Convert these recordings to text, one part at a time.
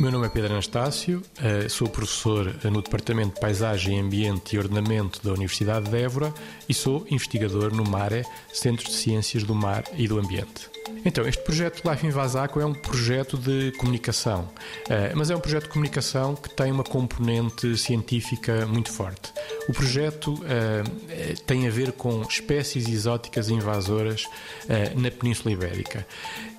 meu nome é Pedro Anastácio, eh, sou professor no Departamento de Paisagem, Ambiente e Ordenamento da Universidade de Évora e sou investigador no MARE, Centro de Ciências do Mar e do Ambiente. Então, este projeto Life in Vasaco é um projeto de comunicação, eh, mas é um projeto de comunicação que tem uma componente científica muito forte. O projeto uh, tem a ver com espécies exóticas invasoras uh, na Península Ibérica.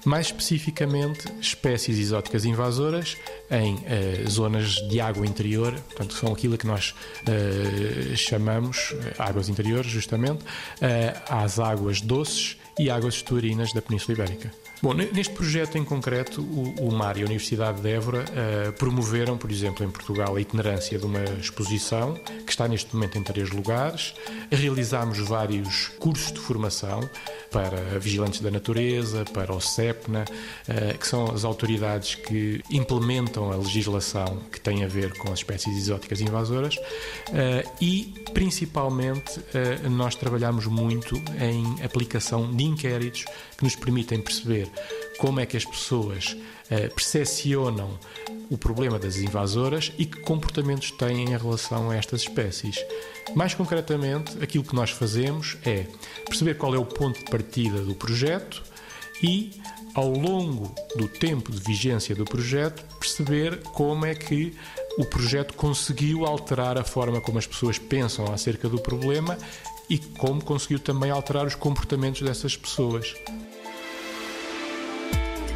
Mais especificamente, espécies exóticas invasoras em uh, zonas de água interior, portanto, são aquilo que nós chamamos águas interiores, justamente, às águas doces e águas estuarinas da Península Ibérica. Bom, neste projeto em concreto, o, o MAR e a Universidade de Évora uh, promoveram, por exemplo, em Portugal, a itinerância de uma exposição que está neste momento em três lugares. Realizámos vários cursos de formação para vigilantes da natureza, para o CEPNA, uh, que são as autoridades que implementam a legislação que tem a ver com as espécies exóticas invasoras uh, e, principalmente, nós trabalhamos muito em aplicação de inquéritos que nos permitem perceber como é que as pessoas percepcionam o problema das invasoras e que comportamentos têm em relação a estas espécies. Mais concretamente, aquilo que nós fazemos é perceber qual é o ponto de partida do projeto e, ao longo do tempo de vigência do projeto, perceber como é que o projeto conseguiu alterar a forma como as pessoas pensam acerca do problema e como conseguiu também alterar os comportamentos dessas pessoas.